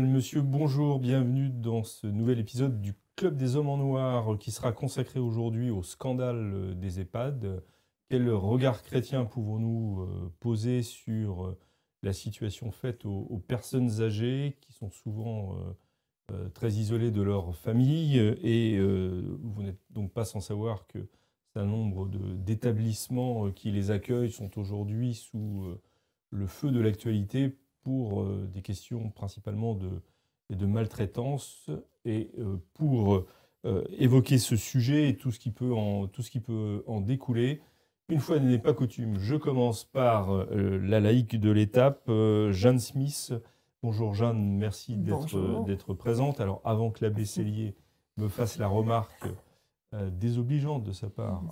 monsieur, bonjour, bienvenue dans ce nouvel épisode du Club des Hommes en Noir qui sera consacré aujourd'hui au scandale des EHPAD. Quel regard chrétien pouvons-nous euh, poser sur euh, la situation faite aux, personnes âgées qui sont souvent euh, très isolées de leur famille et vous n'êtes donc pas sans savoir que un nombre d'établissements qui les accueillent sont aujourd'hui sous le feu de l'actualité pour des questions principalement de, de maltraitance et pour évoquer ce sujet et tout ce qui peut en, tout ce qui peut en découler. Une fois n'est pas coutume, je commence par euh, la laïque de l'étape, euh, Jeanne Smith. Bonjour Jeanne, merci d'être présente. Alors avant que l'abbé Cellier me fasse la remarque euh, désobligeante de sa part,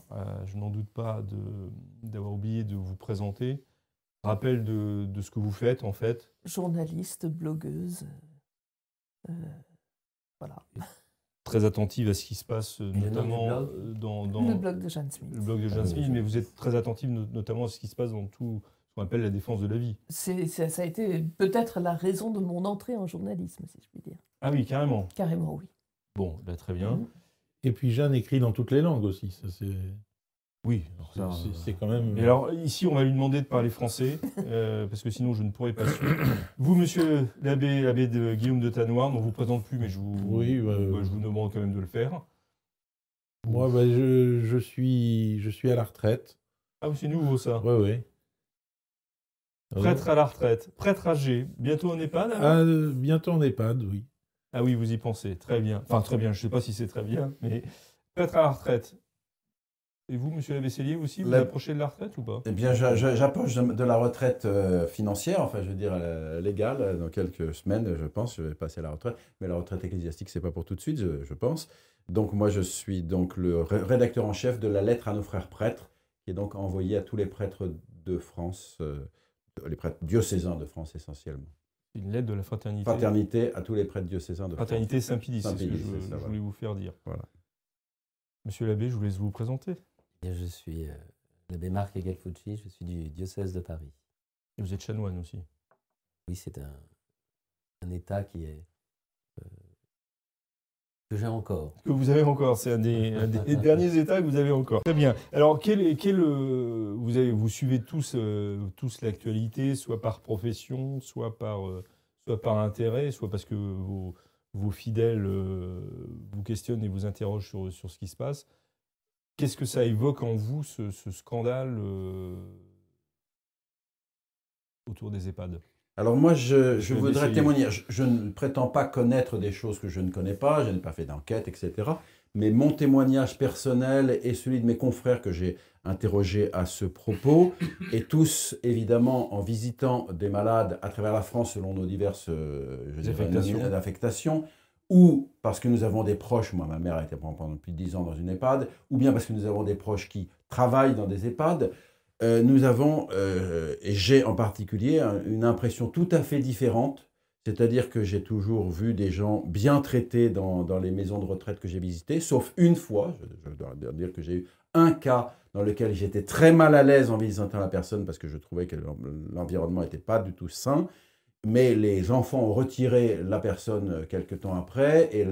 je n'en doute pas d'avoir oublié de vous présenter. Rappel de, de, ce que vous faites en fait. Journaliste, blogueuse. voilà très attentive à ce qui se passe, notamment euh, dans, Le blog de Jeanne Smith. Le blog de Jeanne Smith, mais vous êtes très attentive notamment à ce qui se passe dans tout ce qu'on appelle la défense de la vie. C'est, ça a été peut-être la raison de mon entrée en journalisme, si je puis dire. Ah oui, carrément. Carrément, oui. Bon, bah, très bien. Mhm. Et puis Jeanne écrit dans toutes les langues aussi. Ça, c'est... Oui, c'est quand même. Et alors ici, on va lui demander de parler français, euh, parce que sinon je ne pourrais pas suivre. Vous, monsieur l'abbé, l'abbé de Guillaume de Tanoir, on ne vous présente plus, mais je vous, oui, bah, je vous demande quand même de le faire. Moi, bah, je, je, suis, je suis à la retraite. Ah, c'est nouveau ça. Oui, oui. Prêtre à la retraite, prêtre âgé, bientôt en EHPAD ah, Bientôt en EHPAD, oui. Ah oui, vous y pensez, très bien. Enfin, très bien, je ne sais pas si c'est très bien, mais prêtre à la retraite, et vous, monsieur Lavesselier, aussi, vous approchez de la retraite ou pas? Eh bien, j'approche de la retraite euh, financière, enfin, je veux dire euh, légale. Dans quelques semaines, je pense, je vais passer à la retraite. Mais la retraite ecclésiastique, c'est pas pour tout de suite, je, pense. Donc, moi, je suis donc le rédacteur en chef de la lettre à nos frères prêtres, qui est donc envoyée à tous les prêtres de France, euh, les prêtres diocésains de France essentiellement. Une lettre de la fraternité. Fraternité à tous les prêtres diocésains de fraternité France. Fraternité Saint-Pédis, c'est ce que je, voulais vous faire dire. Voilà. Monsieur l'abbé, je vous laisse vous présenter. Je suis euh, l'abbé Marc Egelfucci, je suis du diocèse de Paris. Et vous êtes chanoine aussi Oui, c'est un, un, état qui est. Euh, que j'ai encore. Que vous avez encore, c'est un des, derniers états que vous avez encore. Très bien. Alors, quel, quel, euh, vous, avez, vous suivez tous, tous l'actualité, soit par profession, soit par, soit par intérêt, soit parce que vos, vos fidèles vous questionnent et vous interrogent sur, sur ce qui se passe. Qu'est-ce que ça évoque en vous, ce, scandale euh, autour des EHPAD? Alors moi, je, voudrais témoigner. Je, ne prétends pas connaître des choses que je ne connais pas, je n'ai pas fait d'enquête, etc. Mais mon témoignage personnel et celui de mes confrères que j'ai interrogés à ce propos, et tous, évidemment, en visitant des malades à travers la France selon nos diverses euh, affectations, ou parce que nous avons des proches, moi ma mère a été pendant plus de 10 ans dans une EHPAD, ou bien parce que nous avons des proches qui travaillent dans des EHPAD, euh, nous avons, euh, et j'ai en particulier, une impression tout à fait différente. C'est-à-dire que j'ai toujours vu des gens bien traités dans, dans les maisons de retraite que j'ai visitées, sauf une fois, je, dois dire que j'ai eu un cas dans lequel j'étais très mal à l'aise en visitant la personne parce que je trouvais que l'environnement n'était pas du tout sain mais les enfants ont retiré la personne quelques temps après et,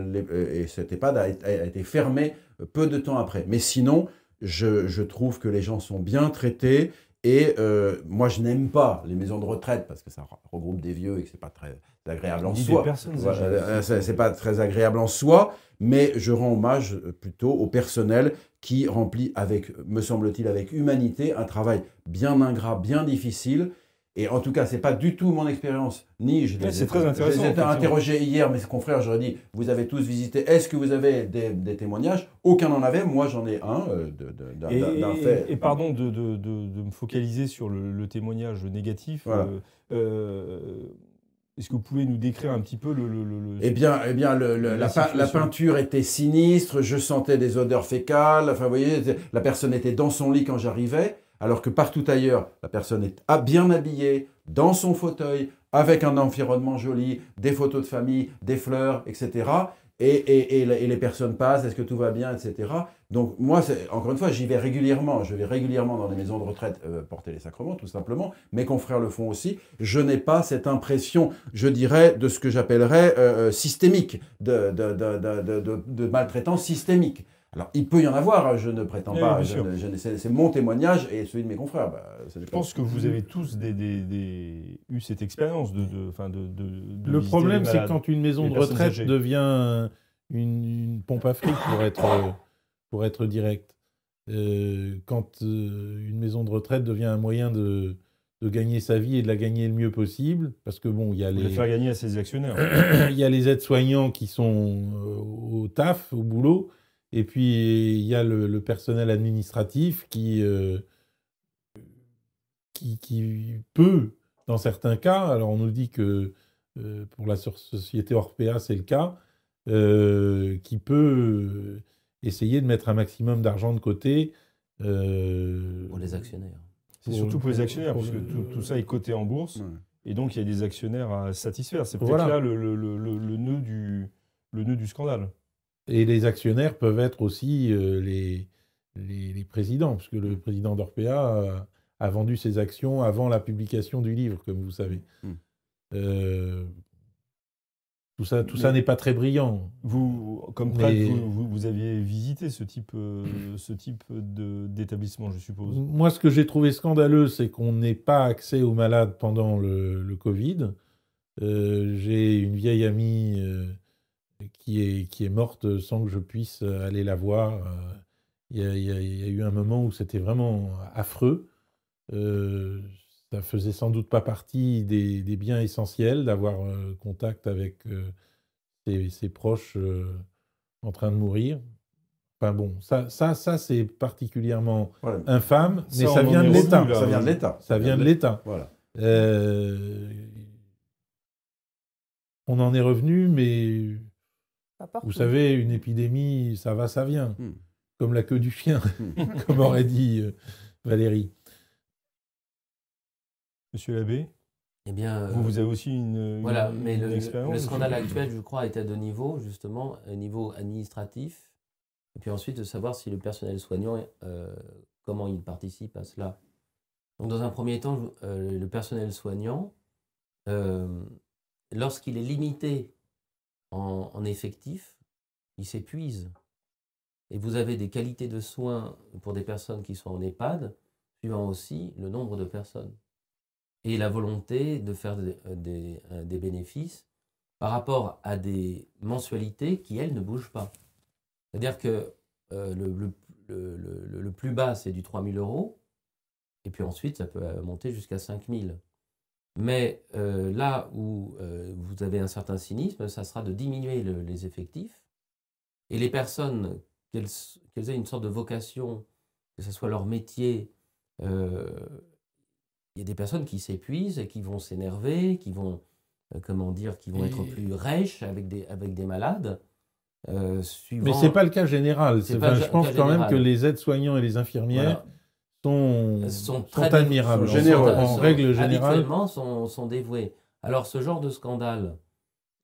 et cet EHPAD a, été fermé peu de temps après. Mais sinon, je, trouve que les gens sont bien traités et euh, moi, je n'aime pas les maisons de retraite parce que ça regroupe des vieux et que c'est pas très agréable en soi. Euh, c'est pas très agréable en soi, mais je rends hommage plutôt au personnel qui remplit avec, me semble-t-il, avec humanité, un travail bien ingrat, bien difficile et en tout cas, ce n'est pas du tout mon expérience, ni je les, très intéressant, ai interrogés hier, mes confrères, j'aurais dit, vous avez tous visité, est-ce que vous avez des, témoignages? Aucun n'en avait, moi j'en ai un euh, d'un fait. Et pardon de, me focaliser sur le, témoignage négatif. Euh, euh, Est-ce que vous pouvez nous décrire un petit peu le. le- le- le- Eh bien, eh bien le- La la, peinture était sinistre, je sentais des odeurs fécales. Enfin, vous voyez, la personne était dans son lit quand j'arrivais, alors que partout ailleurs, la personne est bien habillée, dans son fauteuil, avec un environnement joli, des photos de famille, des fleurs, etc. Et, les personnes passent, est-ce que tout va bien, etc. Donc moi, encore une fois, j'y vais régulièrement. Je vais régulièrement dans les maisons de retraite euh, porter les sacrements, tout simplement. Mes confrères le font aussi. Je n'ai pas cette impression, je dirais, de ce que j'appellerais euh, euh, systémique, de- de maltraitance systémique. Alors, il peut y en avoir, hein, je ne prétends Oui, pas. c'est c'est mon témoignage et celui de mes confrères. Bah, ça Je pense que vous avez tous des, des- des- eu cette expérience de, de, enfin, de, de- de Le problème, c'est quand une maison de retraite âgées. devient une, une pompe à fric, pour être, euh, pour être direct, euh, quand euh, une maison de retraite devient un moyen de, de gagner sa vie et de la gagner le mieux possible, parce que bon, il y a Vous les, les faire gagner à ses actionnaires. il y a les aides-soignants qui sont euh, au taf, au boulot, et puis il y a le, le personnel administratif qui, euh, qui, qui peut, dans certains cas, alors on nous dit que euh, pour la so- société Orpea c'est le cas, euh, qui peut essayer de mettre un maximum d'argent de côté. euh, Pour les actionnaires. C'est surtout pour les actionnaires, pour parce que le- tout, tout ça est coté en bourse, Ouais. et donc il y a des actionnaires à satisfaire. C'est peut-être Voilà. là le, le- le- le- le nœud du, le nœud du scandale. Et les actionnaires peuvent être aussi euh, les, les, les présidents, parce que le président d'Orpea a, a vendu ses actions avant la publication du livre, comme vous savez. Hmm. Euh, tout ça, tout Mais- ça n'est pas très brillant. Vous, comme prêtre, Mais- vous, vous- vous aviez visité ce type, euh, ce type d'établissement, je suppose. Moi, ce que j'ai trouvé scandaleux, c'est qu'on n'ait pas accès aux malades pendant le, le Covid. J'ai une vieille amie qui, est, qui est morte sans que je puisse aller la voir. Euh, Il y, a- il y a- il y a eu un moment où c'était vraiment affreux. Euh, ça faisait sans doute pas partie des, des biens essentiels d'avoir euh, contact avec euh, ses, ses proches euh, en train de mourir. Enfin bon, ça, ça, ça c'est particulièrement Voilà. infâme, mais Ça, vient de revenu, l'État. là. Ça vient de l'État. Ça vient de l'État. Voilà. Euh, on en est revenu, mais Vous savez, une épidémie, ça va, ça vient. Hmm. Comme la queue du chien, Hmm. comme aurait dit euh, Valérie. Monsieur l'abbé, Eh bien, euh, vous, vous avez aussi une, une- Voilà, mais une le, expérience le scandale actuel, je crois, est à deux niveaux, justement, un niveau administratif, et puis ensuite de savoir si le personnel soignant, euh, comment il participe à cela. Donc, dans un premier temps, euh, le personnel soignant, euh, lorsqu'il est limité en, effectif, il s'épuise. Et vous avez des qualités de soins pour des personnes qui sont en EHPAD, suivant aussi le nombre de personnes et la volonté de faire des, euh, euh, bénéfices par rapport à des mensualités qui, elles, ne bougent pas. C'est-à-dire que euh, le, le- le- plus bas, c'est du 3 000 euros, et puis ensuite, ça peut monter jusqu'à 5 000. Mais euh, là où euh, vous avez un certain cynisme, ça sera de diminuer le- les effectifs, et les personnes, qu'elles qu'elles aient une sorte de vocation, que ce soit leur métier, euh, il y a des personnes qui s'épuisent et qui vont s'énerver, qui vont, comment dire, qui vont Et- être plus rêches avec des, avec des malades. suivant... Mais c'est pas le cas général. Enfin, je pense quand même que les aides-soignants et les infirmières Voilà. Sont, très admirables. sont En- généreux. En, sont- règle générale, habituellement sont, sont dévoués. Alors ce genre de scandale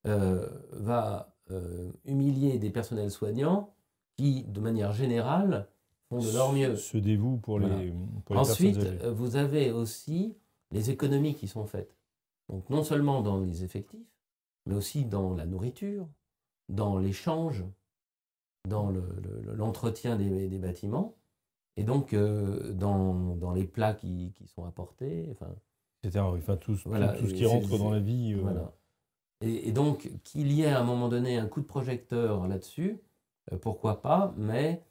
euh, va euh, humilier des personnels soignants qui, de manière générale, font de leur mieux. Se dévoue pour les, Voilà. pour les Ensuite, personnes vous avez aussi les économies qui sont faites. Donc non seulement dans les effectifs, mais aussi dans la nourriture, dans l'échange, dans le- le- l'entretien des, des bâtiments, et donc euh, dans, dans les plats qui, qui sont apportés. Enfin, Etc. Enfin, tout, tout- Voilà, tout ce qui rentre dans la vie. euh, voilà. Et, et donc, qu'il y ait à un moment donné un coup de projecteur là-dessus, euh, pourquoi pas, mais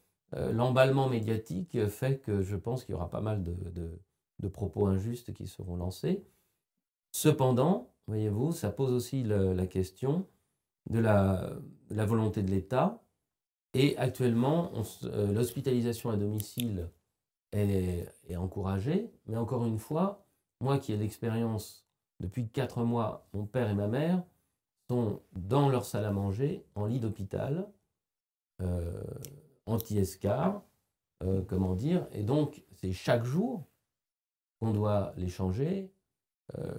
l'emballement médiatique fait que je pense qu'il y aura pas mal de, de- de propos injustes qui seront lancés. Cependant, voyez-vous, ça pose aussi le- la question de la, de la volonté de l'État. Et actuellement, euh, l'hospitalisation à domicile est, encouragée, mais encore une fois, moi qui ai l'expérience depuis quatre mois, mon père et ma mère sont dans leur salle à manger, en lit d'hôpital, euh, anti-escar, euh, comment dire. Et donc, c'est chaque jour qu'on doit les changer,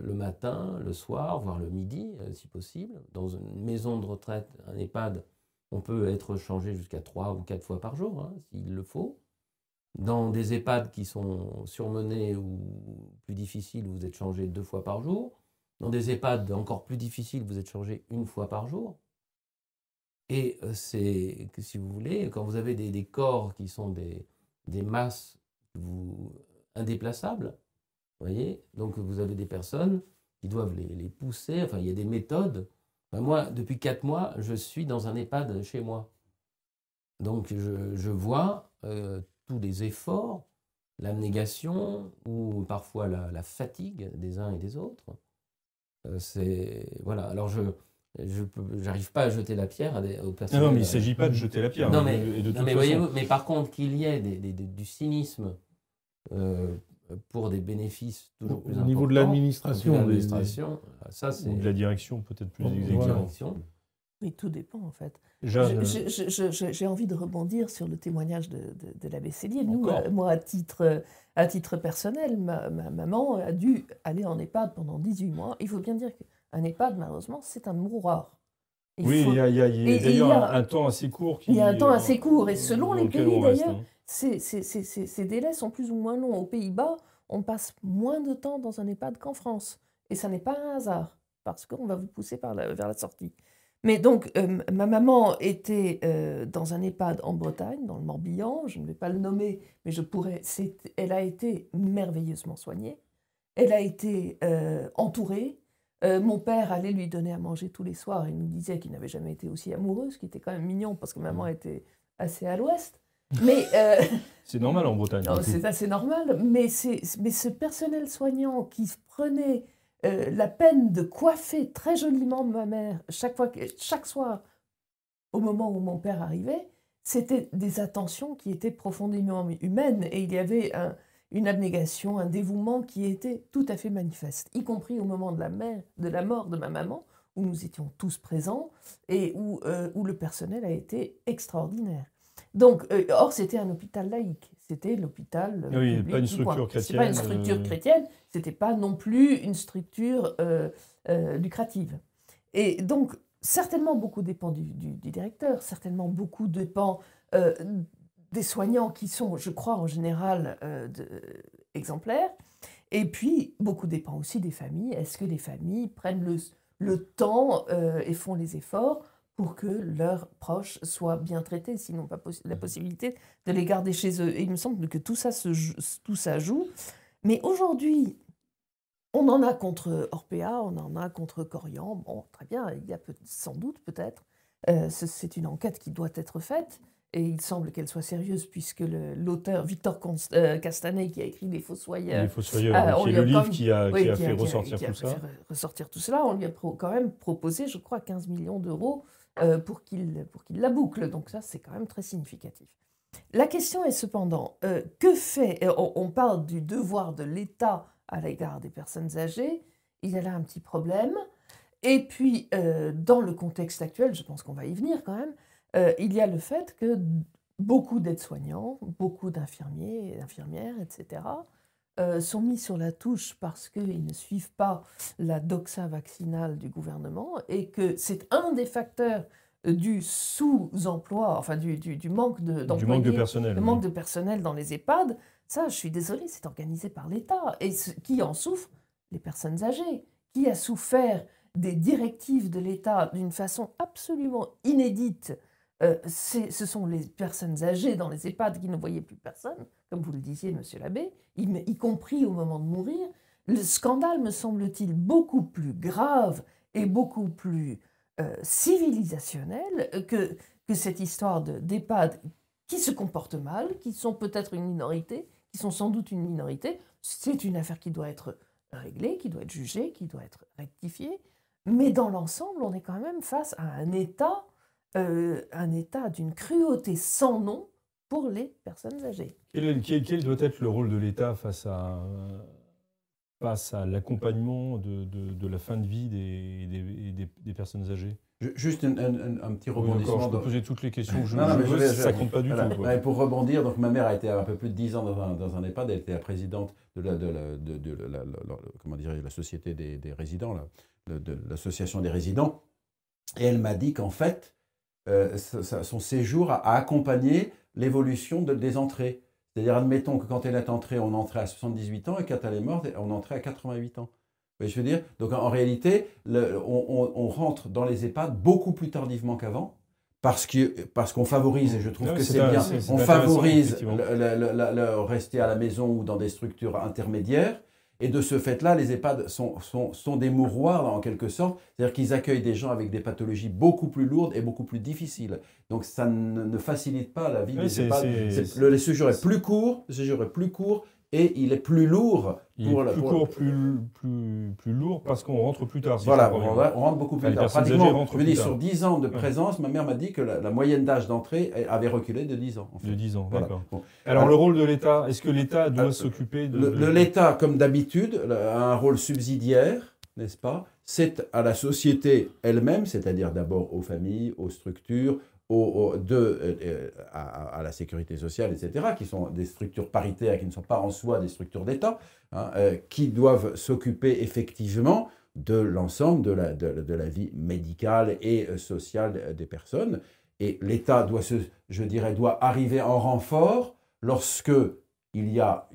le matin, le soir, voire le midi, si possible. Dans une maison de retraite, un EHPAD, on peut être changé jusqu'à trois ou quatre fois par jour, hein, s'il le faut. Dans des EHPAD qui sont surmenés ou plus difficiles, vous êtes changé deux fois par jour. Dans des EHPAD encore plus difficiles, vous êtes changé une fois par jour. Et euh, c'est si vous voulez, quand vous avez des, corps qui sont des, des masses vous, indéplaçables, voyez, donc vous avez des personnes qui doivent les, les pousser, enfin il y a des méthodes. Enfin, moi, depuis quatre mois, je suis dans un EHPAD chez moi. Donc je, je vois euh, tous les efforts, l'abnégation ou parfois la, la, fatigue des uns et des autres. Euh, c'est voilà. Alors je je n'arrive pas à jeter la pierre à des, aux personnes. Non, mais il ne s'agit pas de jeter la pierre. Non, hein, mais, de non, mais, par contre, qu'il y ait des, des- des- du cynisme euh, pour des bénéfices toujours plus Au importants. niveau de l'administration, l'administration, ça c'est Ou de la direction, peut-être plus exactement. Oui, tout dépend en fait. Je- J'ai envie de rebondir sur le témoignage de, de, de l'abbé Céline. Nous, euh, moi, à titre, à titre personnel, ma, ma maman a dû aller en EHPAD pendant 18 mois. Il faut bien dire qu'un EHPAD, malheureusement, c'est un mouroir. Il oui, faut- il y a, d'ailleurs un, un temps assez court. Qui, il y a un temps euh, assez court, et selon les pays, d'ailleurs, hein. Ces, ces- ces- ces- ces délais sont plus ou moins longs. Aux Pays-Bas, on passe moins de temps dans un EHPAD qu'en France. Et ça n'est pas un hasard, parce qu'on va vous pousser par la- vers la sortie. Mais donc, euh, ma maman était euh, dans un EHPAD en Bretagne, dans le Morbihan, je ne vais pas le nommer, mais je pourrais. Elle a été merveilleusement soignée. Elle a été euh, entourée. Mon père allait lui donner à manger tous les soirs. Il nous disait qu'il n'avait jamais été aussi amoureux, ce qui était quand même mignon, parce que maman était assez à l'ouest. Mais euh, C'est normal en Bretagne. c'est assez normal, mais, c'est, mais ce personnel soignant qui prenait euh, la peine de coiffer très joliment ma mère chaque, fois, que- chaque soir au moment où mon père arrivait, c'était des attentions qui étaient profondément humaines et il y avait un- une abnégation, un dévouement qui était tout à fait manifeste, y compris au moment de la, mère, de la mort de ma maman, où nous étions tous présents et où, euh, où le personnel a été extraordinaire. Donc, euh, or, c'était un hôpital laïque. C'était l'hôpital. euh, Oui, public pas une structure. C'est pas une chrétienne, structure euh. chrétienne. C'était pas non plus une structure euh, lucrative. Et donc, certainement beaucoup dépend du, du- du directeur. Certainement beaucoup dépend des soignants qui sont, je crois, en général de- exemplaires. Et puis, beaucoup dépend aussi des familles. Est-ce que les familles prennent le, le temps euh, et font les efforts pour que leurs proches soient bien traités, sinon pas possi- la possibilité de les garder chez eux. Et il me semble que tout ça, se tout ça joue. Mais aujourd'hui, on en a contre Orpea, on en a contre Corian. Bon, très bien, il y a sans doute peut-être. Euh, ce- c'est une enquête qui doit être faite. Et il semble qu'elle soit sérieuse puisque l'auteur Victor Const- euh, Castanet, qui a écrit Les Fossoyeurs, Les Fossoyeurs, on qui lui a le livre qui a, oui, qui a qui fait qui ressortir tout ça. ressortir tout cela. On lui a pro- quand même proposé, je crois, 15 millions d'euros euh, pour qu'il pour qu'il la boucle. Donc ça, c'est quand même très significatif. La question est cependant, euh, que fait, et on, parle du devoir de l'État à l'égard des personnes âgées, il y a là un petit problème. Et puis, euh, dans le contexte actuel, je pense qu'on va y venir quand même, euh, il y a le fait que beaucoup d'aides-soignants, beaucoup d'infirmiers et d'infirmières, etc., euh, sont mis sur la touche parce qu'ils ne suivent pas la doxa vaccinale du gouvernement et que c'est un des facteurs euh, du sous-emploi, enfin du, du- du manque de, Du manque de personnel. le oui. manque de personnel dans les EHPAD. Ça, je suis désolée, c'est organisé par l'État. Et ce- qui en souffre Les personnes âgées. Qui a souffert des directives de l'État d'une façon absolument inédite euh, ce sont les personnes âgées dans les EHPAD qui ne voyaient plus personne, comme vous le disiez, monsieur l'abbé, y, compris au moment de mourir. Le scandale, me semble-t-il, beaucoup plus grave et beaucoup plus euh, civilisationnel que, cette histoire de- d'EHPAD qui se comportent mal, qui sont peut-être une minorité, qui sont sans doute une minorité. C'est une affaire qui doit être réglée, qui doit être jugée, qui doit être rectifiée. Mais dans l'ensemble, on est quand même face à un État, euh, un État d'une cruauté sans nom pour les personnes âgées. Quel, est- quel- quel doit être le rôle de l'État face à, l'accompagnement de, de- de la fin de vie des, des- des- des personnes âgées? Ju- Juste un, un- un- un petit Oui, rebondissement. je peux poser toutes les questions que je, Non, non, mais je veux, vais- ça compte pas du Voilà. tout. quoi. Pour rebondir, donc ma mère a été un peu plus de 10 ans dans un, dans un EHPAD, elle était la présidente de la, de la- de- de la- la- la- comment dirais la société des, des résidents, l'association des résidents, et elle m'a dit qu'en fait, euh, son séjour a, accompagné l'évolution de- des entrées. C'est-à-dire, admettons que quand elle est entrée, on entrait à 78 ans, et quand elle est morte, on entrait à 88 ans. Vous voyez ce que je veux dire? Donc en, en réalité, le- on, on- on rentre dans les EHPAD beaucoup plus tardivement qu'avant. Parce que parce qu'on favorise, et je trouve que c'est bien, on favorise le- rester à la maison ou dans des structures intermédiaires. Et de ce fait-là, les EHPAD sont, sont, sont des mouroirs en quelque sorte. C'est-à-dire qu'ils accueillent des gens avec des pathologies beaucoup plus lourdes et beaucoup plus difficiles. Donc ça ne, ne facilite pas la vie Oui, des EHPAD. le séjour est plus court, le séjour est plus court et il est plus lourd Il pour est la- plus pour- court, plus, plus, plus lourd parce qu'on rentre plus tard. si voilà, on, rentre beaucoup plus tard. Pratiquement, je veux dire, sur 10 ans de Ouais. présence, ma mère m'a dit que la, la moyenne d'âge d'entrée avait reculé de 10 ans. en fait. De 10 ans, Voilà. d'accord. Bon. Alors, le rôle de l'État, est-ce que l'État doit Euh, s'occuper de. Le- L'État, comme d'habitude, a un rôle subsidiaire, n'est-ce pas? C'est à la société elle-même, c'est-à-dire d'abord aux familles, aux structures, aux- de, euh, euh, à, la sécurité sociale, etc., qui sont des structures paritaires, qui ne sont pas en soi des structures d'État, hein, euh, qui doivent s'occuper effectivement de l'ensemble de la, de, de la vie médicale et sociale des personnes. Et l'État doit, se, je dirais, doit arriver en renfort lorsque il y a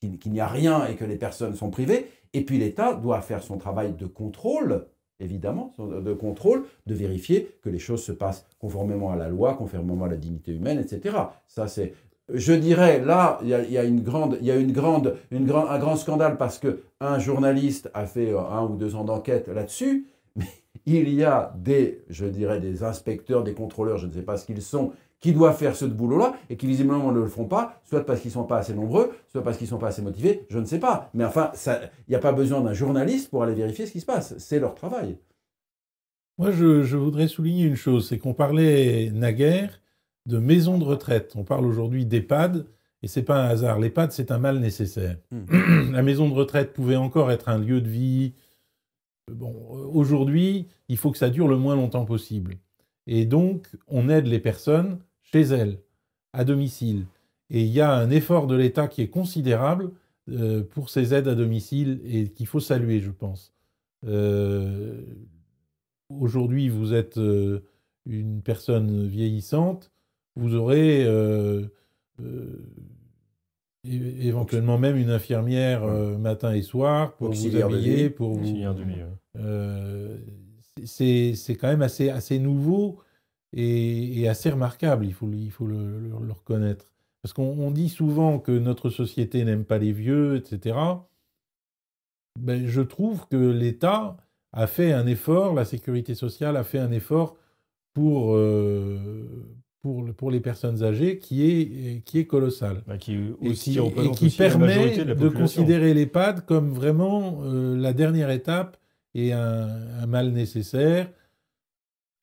qu'il n'y a rien et que les personnes sont privées. Et puis l'État doit faire son travail de contrôle, évidemment, de contrôle, de vérifier que les choses se passent conformément à la loi, conformément à la dignité humaine, etc. Ça, c'est, je dirais, là, il y a, une grande, y a une grande, une un grand scandale parce que un journaliste a fait euh, un ou deux ans d'enquête là-dessus. Mais il y a des, je dirais, des inspecteurs, des contrôleurs, je ne sais pas ce qu'ils sont, qui doivent faire ce boulot-là et qui visiblement ne le font pas, soit parce qu'ils ne sont pas assez nombreux, soit parce qu'ils ne sont pas assez motivés, je ne sais pas. Mais enfin, il n'y a pas besoin d'un journaliste pour aller vérifier ce qui se passe. C'est leur travail. Moi, je, je voudrais souligner une chose, c'est qu'on parlait naguère de maisons de retraite. On parle aujourd'hui d'EHPAD, et c'est pas un hasard. L'EHPAD, c'est un mal nécessaire. La maison de retraite pouvait encore être un lieu de vie. Bon, aujourd'hui, il faut que ça dure le moins longtemps possible. Et donc, on aide les personnes chez elles, à domicile. Et il y a un effort de l'État qui est considérable euh, pour ces aides à domicile et qu'il faut saluer, je pense. Euh, Aujourd'hui, vous êtes euh, une personne vieillissante, vous aurez éventuellement même une infirmière matin et soir pour Auxiliaire vous habiller, pour vous, c'est quand même assez, assez nouveau et, et assez remarquable, il faut, le- il faut le, le- le reconnaître. Parce qu'on on dit souvent que notre société n'aime pas les vieux, etc. Ben, je trouve que l'État a fait un effort, la sécurité sociale a fait un effort pour, euh, pour, le- pour les personnes âgées qui est, qui est colossal Bah, qui, et qui, et représente qui aussi la permet de considérer l'EHPAD comme vraiment euh, la dernière étape et un, un mal nécessaire.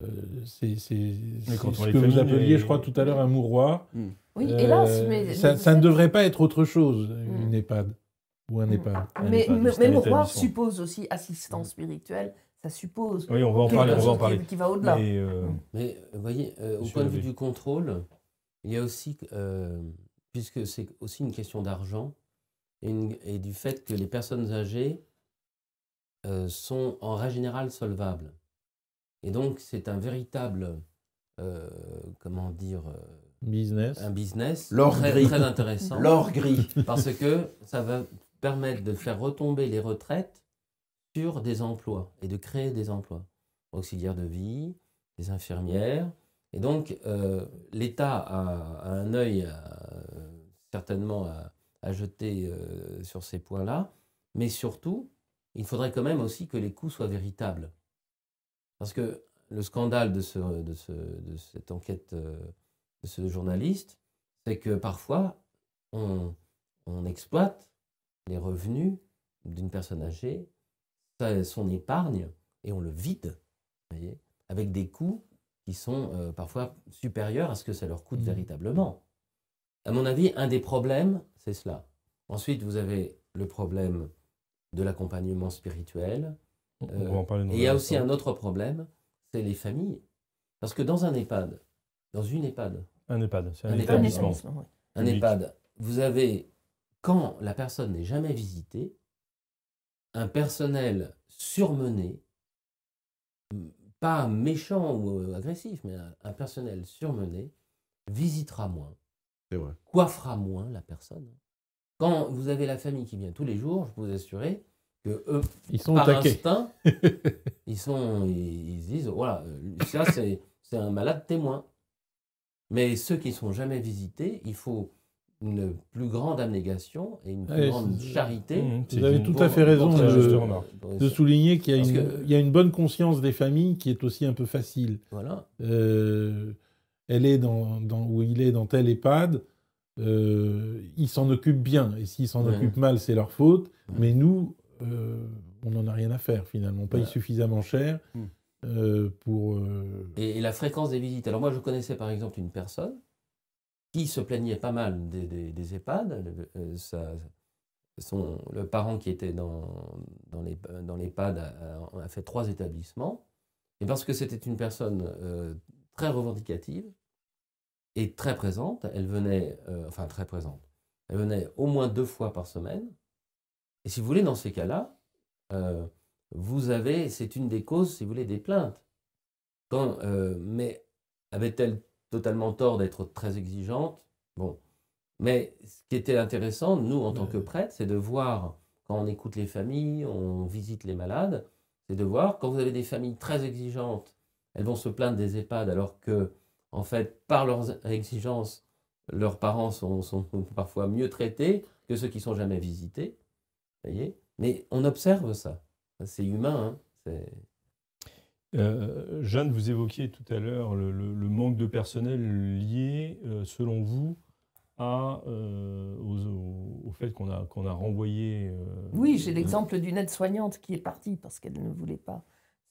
Euh, c'est ce que vous appeliez, et- je crois, tout à l'heure un mouroir. Oui, Euh, hélas, mais. ça, mais ça ne devrait pas être autre chose, Mm. une EHPAD ou un Mm. EHPad. Un Mais, EHPAD, mais, mais établissement. suppose aussi assistance spirituelle, ça suppose. Oui, on va en parler. On va en chose parler. Qui, qui va au-delà. Mais, euh, Mais vous voyez, euh, au point de vue du contrôle, il y a aussi, euh, puisque c'est aussi une question d'argent et, du fait que les personnes âgées euh, sont en règle générale solvables. Et donc, c'est un véritable, euh, comment dire, euh, Business. un business L'or très, gris. très intéressant. L'or gris. Parce que ça va permettre de faire retomber les retraites sur des emplois et de créer des emplois. Auxiliaires de vie, des infirmières. Et donc, euh, l'État a, a un œil euh, certainement à, à jeter euh, sur ces points-là. Mais surtout, il faudrait quand même aussi que les coûts soient véritables. Parce que le scandale de, ce, de, ce- de cette enquête euh, de ce journaliste, c'est que parfois, on, on exploite les revenus d'une personne âgée, son épargne, et on le vide, voyez, avec des coûts qui sont euh, parfois supérieurs à ce que ça leur coûte Mhm. véritablement. À mon avis, un des problèmes, c'est cela. Ensuite, vous avez le problème de l'accompagnement spirituel. On Euh, va en parler dans Et il y a aussi un autre problème, c'est les familles. Parce que dans un EHPAD, dans une EHPAD, Un EHPAD, c'est un, Un établissement. établissement, oui. un Public. EHPAD, vous avez, quand la personne n'est jamais visitée, un personnel surmené, pas méchant ou euh, agressif, mais un, un personnel surmené, visitera moins, C'est vrai. coiffera moins la personne. Quand vous avez la famille qui vient tous les jours, je peux vous assurer que eux, Ils sont par attaqués. instinct, ils, sont, ils, ils se disent, voilà, euh, ça c'est un malade témoin. Mais ceux qui ne sont jamais visités, il faut une plus grande abnégation et une plus grande charité. Mmh, Vous avez tout à fait raison de, souligner qu'il y, a une- que- il y a une bonne conscience des familles qui est aussi un peu facile. Voilà. Euh, elle est dans, dans- où il est dans tel EHPAD, euh, il s'en occupe bien. Et s'il s'en Ouais. occupe mal, c'est leur faute. Ouais. Mais nous, euh, on n'en a rien à faire finalement. On paye suffisamment cher Mm. euh, pour. euh, Et, et la fréquence des visites. Alors moi, je connaissais par exemple une personne qui se plaignait pas mal des, des- des EHPAD. Le, sa- son, le parent qui était dans, dans les dans l'EHPAD a, a- fait trois établissements. Et parce que c'était une personne très revendicative et très présente, elle venait, enfin très présente, elle venait au moins deux fois par semaine. Et si vous voulez, dans ces cas-là, euh, vous avez, c'est une des causes, si vous voulez, des plaintes. Quand, euh, mais avait-elle totalement tort d'être très exigeante? Bon. Mais ce qui était intéressant, nous, en tant que prêtres, c'est de voir, quand on écoute les familles, on visite les malades, c'est de voir, quand vous avez des familles très exigeantes, elles vont se plaindre des EHPAD alors que, en fait, par leurs exigences, leurs parents sont, sont parfois mieux traités que ceux qui sont jamais visités. Voyez Mais on observe ça. C'est humain. hein. Euh, Jeanne, vous évoquiez tout à l'heure le, le- le manque de personnel lié, euh, selon vous, à, euh, aux- au, au fait qu'on a, qu'on a renvoyé. euh, Oui, j'ai l'exemple d'une aide-soignante qui est partie parce qu'elle ne voulait pas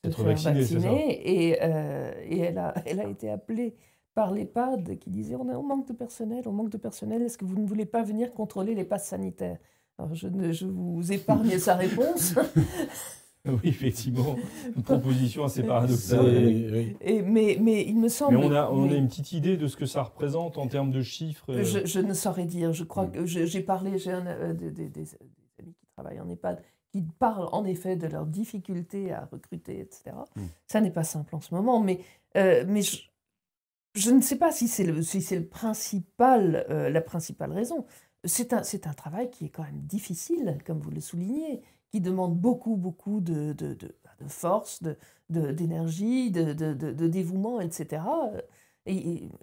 se Être faire vaccinée, euh, et elle, a, elle a été appelée par l'EHPAD qui disait on, a, on manque de personnel, on manque de personnel, est-ce que vous ne voulez pas venir contrôler les passes sanitaires Alors je, ne, je vous épargne sa réponse. Oui, effectivement, une proposition assez paradoxale. oui. Et, mais, mais il me semble. Mais on a, on a une petite idée de ce que ça représente en termes de chiffres. euh, Je, je ne saurais dire. Je Mm. crois que je- j'ai parlé, j'ai euh, des, des- des- amis qui travaillent en EHPAD qui parlent en effet de leurs difficultés à recruter, etc. Mm. Ça n'est pas simple en ce moment, mais, euh, mais je, je ne sais pas si c'est le, si c'est le principal, euh, la principale raison. C'est un, c'est un travail qui est quand même difficile, comme vous le soulignez, qui demande beaucoup, beaucoup de, de, de, de force, de, de- d'énergie, de, de, de- de dévouement, etc. Et,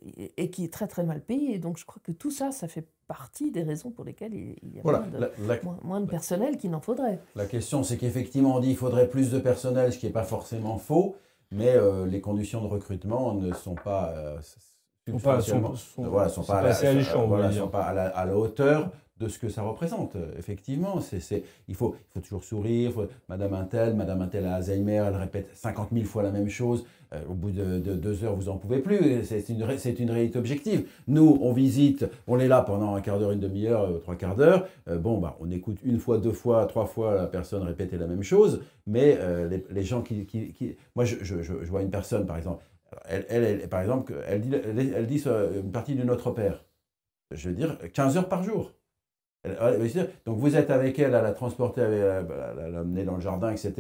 et- et qui est très, très mal payé. Donc je crois que tout ça, ça fait partie des raisons pour lesquelles il, y a Voilà. moins, de, La, la- moins- moins de personnel qu'il n'en faudrait. la question, c'est qu'effectivement, on dit qu'il faudrait plus de personnel, ce qui n'est pas forcément faux, mais euh, les conditions de recrutement ne sont pas. euh, sont pas, sont, sont- voilà, sont pas, à la- voilà, sont pas à la, à la hauteur de ce que ça représente. Euh, Effectivement, c'est, il, faut, il faut toujours sourire. faut- Madame Intel, Madame Intel a Alzheimer, elle répète 50 000 fois la même chose. Euh, au bout de, de deux heures, vous en pouvez plus. C'est une, c'est une réalité objective. Nous, on visite, on est là pendant un quart d'heure, une demi-heure, euh, trois quarts d'heure. Euh, bon, bah, on écoute une fois, deux fois, trois fois la personne répéter la même chose. Mais euh, les, les gens qui, qui- qui- Moi, je, je- je- je vois une personne, par exemple. Elle, par exemple, elle dit, elle, dit une partie de Notre Père. Je veux dire, 15 heures par jour. Donc vous êtes avec elle, à la transporter, à la- à l'amener dans le jardin, etc.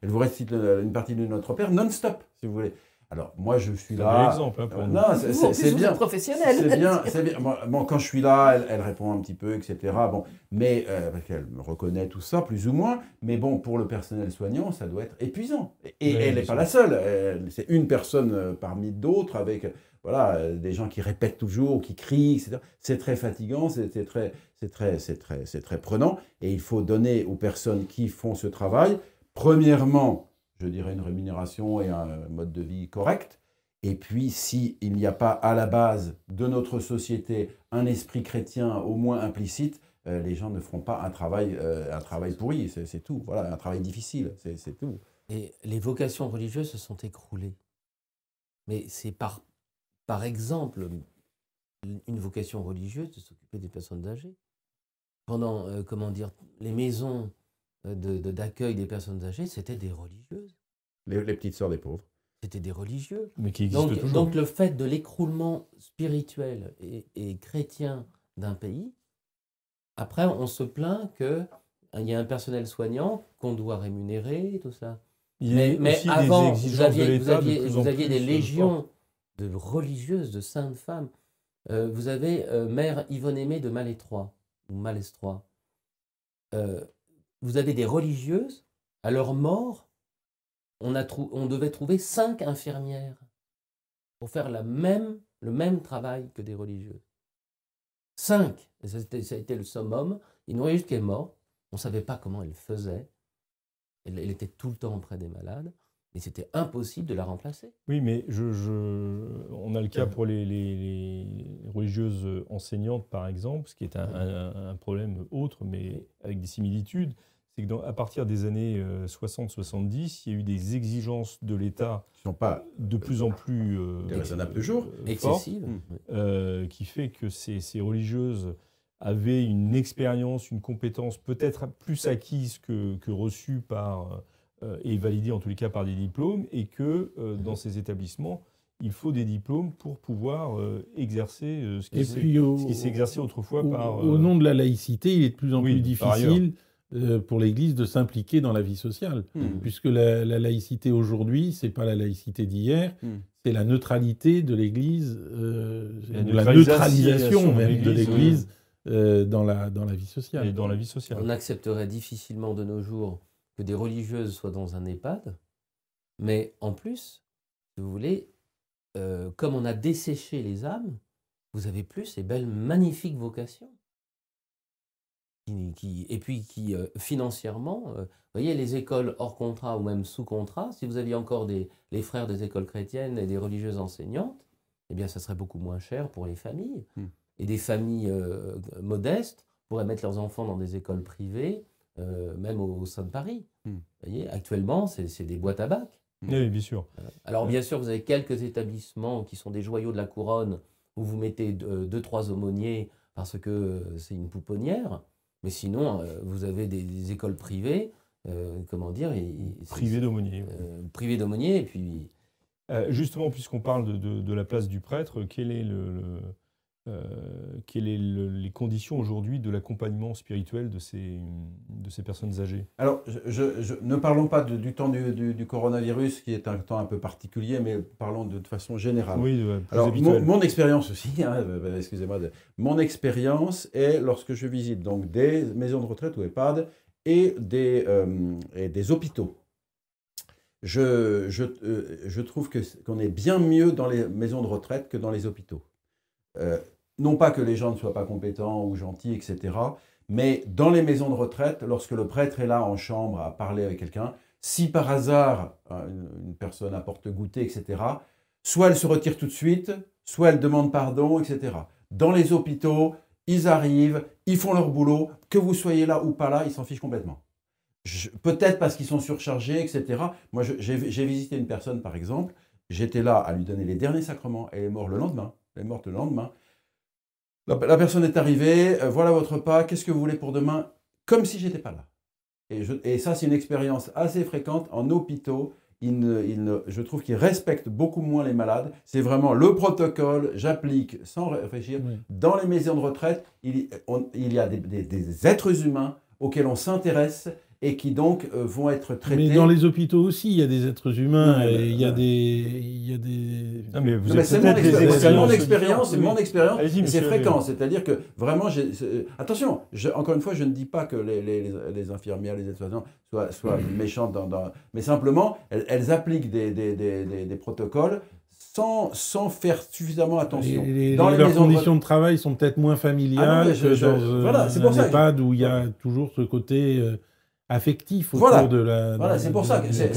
Elle vous récite une partie de Notre Père non-stop, si vous voulez. Alors, moi, je suis C'est un là. exemple hein, pour nous. Non, c'est- bien. professionnel. C'est bien, c'est bien. Bon, bon, quand je suis là, elle, elle répond un petit peu, etc. Bon, mais euh, parce qu'elle me reconnaît tout ça, plus ou moins. Mais bon, pour le personnel soignant, ça doit être épuisant. Et, elle n'est pas la seule. Elle- C'est une personne euh, parmi d'autres avec voilà euh, des gens qui répètent toujours, qui crient, etc. C'est très fatigant, c'est c'est très, c'est très, c'est très, c'est très prenant. Et il faut donner aux personnes qui font ce travail, premièrement, je dirais une rémunération et un mode de vie correct. Et puis, s'il n'y a pas à la base de notre société un esprit chrétien au moins implicite, euh, les gens ne feront pas un travail, euh, un travail pourri, c'est tout. Voilà, un travail difficile, c'est tout. Et les vocations religieuses se sont écroulées. Mais c'est par, par exemple une vocation religieuse de s'occuper des personnes âgées. pendant, euh, comment dire, les maisons euh, de- de- d'accueil des personnes âgées, c'était des religieuses. Les, les petites sœurs des pauvres. C'était des religieux. Mais qui existe Donc, toujours. donc le fait de l'écroulement spirituel et, et chrétien d'un pays, après on se plaint qu'il y a un personnel soignant qu'on doit rémunérer, tout ça. Il Mais, mais aussi des avant, vous de aviez, vous de vous des euh, légions de religieuses, de saintes femmes. Euh, vous avez euh, Mère Yvonne Aimée de Malétroit, ou Malestroit. Euh, vous avez des religieuses, à leur mort, on, a on devait trouver cinq infirmières pour faire la même, le même travail que des religieuses. Cinq. Et ça, a été le summum. Religieuse qui est morte, on ne savait pas comment elle faisait. Elle était tout le temps auprès des malades, et c'était impossible de la remplacer. Oui, mais je, je- on a le cas pour les, les- les religieuses enseignantes, par exemple, ce qui est un, un- un problème autre, mais avec des similitudes. C'est que dans- à partir des années 60-70, il y a eu des exigences de l'État ne sont pas de plus en plus euh, Déraisonnables toujours. euh, fortes, Excessive. Mm. Oui. euh, qui fait que ces, ces religieuses avaient une expérience, une compétence peut-être plus acquise que, que reçue par, euh, et validée en tous les cas par des diplômes, et que euh, dans ces établissements, il faut des diplômes pour pouvoir euh, exercer euh, ce qui exercé autrefois au- par... au nom de la laïcité, il est de plus en oui, plus difficile euh, pour l'Église de s'impliquer dans la vie sociale. Hmm. Puisque la, la laïcité aujourd'hui, c'est pas la laïcité d'hier, Hmm. c'est la neutralité de l'Église, euh, La la neutralisation même de l'Église, l'Église euh, dans, la, dans la vie sociale. et dans la vie sociale. On accepterait difficilement de nos jours que des religieuses soient dans un EHPAD, mais en plus, si vous voulez, euh, comme on a desséché les âmes, vous avez plus ces belles, magnifiques vocations. Qui- qui- et puis qui, euh, financièrement, euh, voyez, les écoles hors contrat ou même sous contrat, si vous aviez encore des, les frères des écoles chrétiennes et des religieuses enseignantes, eh bien, ça serait beaucoup moins cher pour les familles. Hmm. Et des familles modestes pourraient mettre leurs enfants dans des écoles privées, euh, même au, au sein de Paris. Hmm. Vous voyez, actuellement, c'est des boîtes à bac. Oui, bien sûr. Alors bien sûr, vous avez quelques établissements qui sont des joyaux de la couronne où vous mettez deux, deux, trois aumôniers parce que euh, c'est une pouponnière. Mais sinon, euh, vous avez des, des écoles privées, euh, comment dire, et- et- c'est- Privé d'aumônier. oui. euh, privées d'aumôniers, et puis Euh, justement, puisqu'on parle de, de- de la place du prêtre, quel est le, le- euh, quelles le- les conditions aujourd'hui de l'accompagnement spirituel de ces, de ces personnes âgées? Alors, je- je- je- ne parlons pas de- du temps du, du- du coronavirus, qui est un temps un peu particulier, mais parlons de, de façon générale. Oui, plus Alors, mon, expérience aussi, hein, euh, excusez-moi, de- mon expérience est lorsque je visite donc des maisons de retraite ou EHPAD et des, euh, et des hôpitaux. Je, je, euh, je trouve qu'on est bien mieux dans les maisons de retraite que dans les hôpitaux. Euh, non pas que les gens ne soient pas compétents ou gentils, etc., mais dans les maisons de retraite, lorsque le prêtre est là en chambre à parler avec quelqu'un, si par hasard euh, une, personne apporte goûter, etc., soit elle se retire tout de suite, soit elle demande pardon, etc. Dans les hôpitaux, ils arrivent, ils font leur boulot, que vous soyez là ou pas là, ils s'en fichent complètement. Peut-être parce qu'ils sont surchargés, etc. Moi, j'ai visité une personne, par exemple, j'étais là à lui donner les derniers sacrements, elle est morte le lendemain. Elle est morte le lendemain. La, la personne est arrivée, euh, voilà votre pas, qu'est-ce que vous voulez pour demain? Comme si j'étais pas là. Et, je- et ça, c'est une expérience assez fréquente en hôpitaux. Ne- ne- je trouve qu'ils respectent beaucoup moins les malades. C'est vraiment le protocole, j'applique sans réfléchir. Oui. Dans les maisons de retraite, il, on- il y a des, des- des êtres humains auxquels on s'intéresse et qui donc euh, vont être traités. Mais dans les hôpitaux aussi, il y a des êtres humains, Non, mais- et il y a ouais. des, il y a des. Non, mais vous Non, mais êtes c'est mon, expérience, c'est mon expérience, c'est mon expérience, fréquent. C'est-à-dire que vraiment, attention, je- encore une fois, je ne dis pas que les, les- les- les infirmières, les aides-soignantes soient, soient méchantes, dans, dans- mais simplement, elles, elles appliquent des, des- des- des- des protocoles sans, sans faire suffisamment attention. Les- Dans les leurs maisons de conditions de travail sont peut-être moins familiales Ah non, je- que je- dans euh, voilà, c'est pour un ça EHPAD où il y a toujours ce côté euh, affectif autour Voilà. de la. Voilà, c'est pour ça que c'est-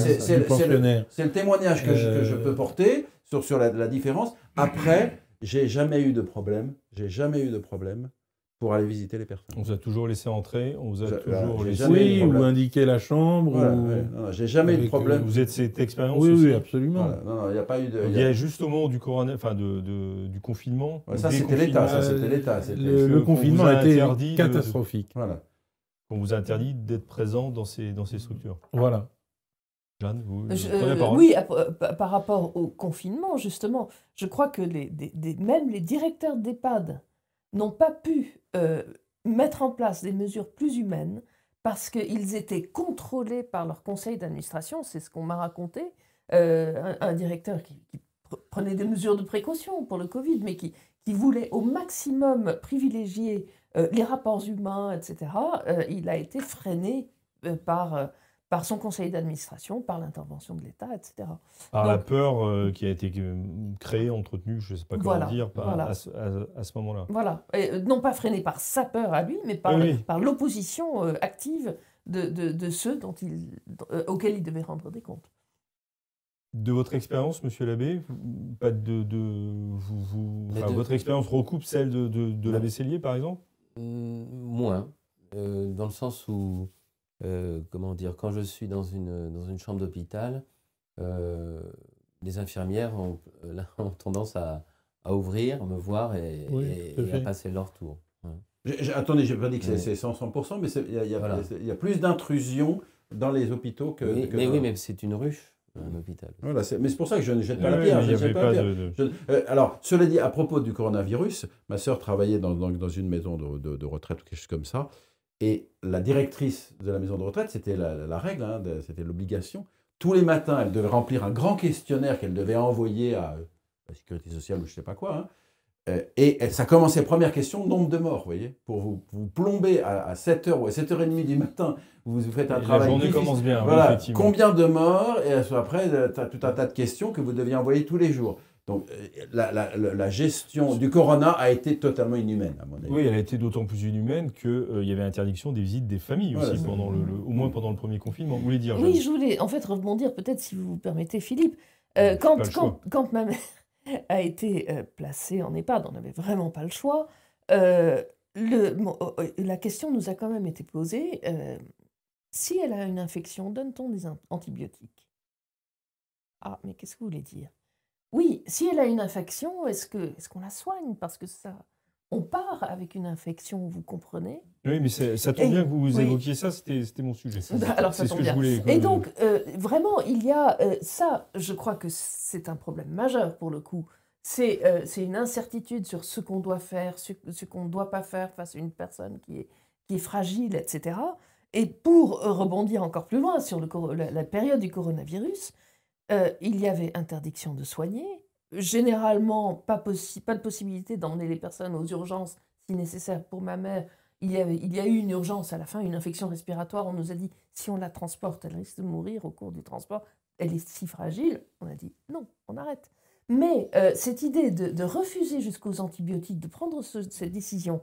le- le témoignage que, je, que je Euh. peux porter sur, sur la, la différence. Après, j'ai jamais eu de problème. J'ai jamais eu de problème pour aller visiter les personnes. On vous a toujours laissé entrer, on vous a toujours laissé. Oui, ou indiquer la chambre. Voilà, ou- ouais. J'ai jamais eu de Avec, problème. Vous êtes cette expérience Oui, aussi oui, absolument. Voilà. Non, non, il n'y a pas eu de. Il y a juste au moment du corona, enfin de, de- du confinement. Ouais, ça, c'était l'État, ça, confinements, c'était l'État. c'était- Le, le confinement a été interdit de- catastrophique. Voilà. Qu'on vous interdit d'être présent dans ces, dans ces structures. Voilà. Jeanne, vous, Je- euh, parole oui, à- par par rapport au confinement, justement, je crois que les, des- des- même les directeurs d'EHPAD n'ont pas pu euh, mettre en place des mesures plus humaines parce qu'ils étaient contrôlés par leur conseil d'administration, c'est ce qu'on m'a raconté, euh, un, un directeur qui, qui pr- prenait des mesures de précaution pour le Covid, mais qui, qui voulait au maximum privilégier euh, les rapports humains, etc., euh, il a été freiné euh, par... euh, par son conseil d'administration, par l'intervention de l'État, etc. Par la peur euh, qui a été créée, entretenue, je ne sais pas comment Voilà, dire, par- voilà. à, ce- à- à ce moment-là. Voilà. Et, euh, non pas freiné par sa peur à lui, mais par, Oui, oui. par l'opposition euh, active de, de- de ceux dont il, euh, auxquels il devait rendre des comptes. De votre expérience, monsieur l'abbé, pas de, de- vous, vous- Mais enfin, de- votre expérience recoupe celle de, de, de l'abbé Cellier, par exemple? Moins, euh, dans le sens où, euh, comment dire, quand je suis dans une, dans une chambre d'hôpital, euh, les infirmières ont, là, ont tendance à, à ouvrir, me voir et, Oui, et- tout à et à fait. passer leur tour. Ouais. J'ai- j'ai- attendez, je n'ai pas dit que c'est Ouais. c'est 100%, 100%, mais il y, a- il y a- Voilà. il y a plus d'intrusion dans les hôpitaux que. mais que mais dans- oui, mais c'est une ruche, un hôpital. Voilà, mais c'est pour ça que je ne jette pas la pierre. je jette pas pas de, de- Je- euh, alors, cela dit, à propos du coronavirus, ma sœur travaillait dans, dans- dans une maison de, de- de retraite ou quelque chose comme ça, et la directrice de la maison de retraite, c'était la, la règle, hein, c'était l'obligation. Tous les matins, elle devait remplir un grand questionnaire qu'elle devait envoyer à euh, la sécurité sociale ou je ne sais pas quoi. hein. Euh, et ça commençait, première question, nombre de morts, vous voyez. Pour vous, vous plomber à, à 7h ou à 7h30 du matin, vous, vous faites un La travail journée difficile. commence bien, oui, Voilà, effectivement. combien de morts Et après, tu as tout un tas de questions que vous deviez envoyer tous les jours. Donc, euh, la, la- la- la gestion du corona a été totalement inhumaine, à mon avis. Oui, elle a été d'autant plus inhumaine qu'il y avait interdiction des visites des familles aussi, pendant le, le- au moins pendant le premier confinement. Vous voulez dire Oui, je voulais en fait rebondir, peut-être si vous vous permettez, Philippe. Euh, Euh, quand, quand, quand ma mère a été euh, placée en EHPAD, on n'avait vraiment pas le choix. euh, le, euh, euh, la question nous a quand même été posée. euh, si elle a une infection, donne-t-on des an- antibiotiques? Ah, mais qu'est-ce que vous voulez dire? Oui, si elle a une infection, est-ce que est-ce qu'on la soigne? Parce que ça, on part avec une infection, vous comprenez? Oui, mais ça tombe Et- bien que vous oui. évoquiez ça, c'était mon sujet. C'est Alors, ça c'est ce tombe que je bien. voulais. Et donc, euh, vraiment, il y a euh, ça, je crois que c'est un problème majeur pour le coup. C'est euh, une incertitude sur ce qu'on doit faire, ce, ce qu'on ne doit pas faire face à une personne qui est, qui est fragile, etc. Et pour euh, rebondir encore plus loin sur le, la, la période du coronavirus, euh, il y avait interdiction de soigner, généralement pas, de possibilité d'emmener les personnes aux urgences si nécessaire. Pour ma mère, il y, avait, a eu une urgence à la fin, une infection respiratoire. On nous a dit, si on la transporte, elle risque de mourir au cours du transport. Elle est si fragile. On a dit, non, on arrête. Mais euh, cette idée de, refuser jusqu'aux antibiotiques, de prendre ce- cette décision,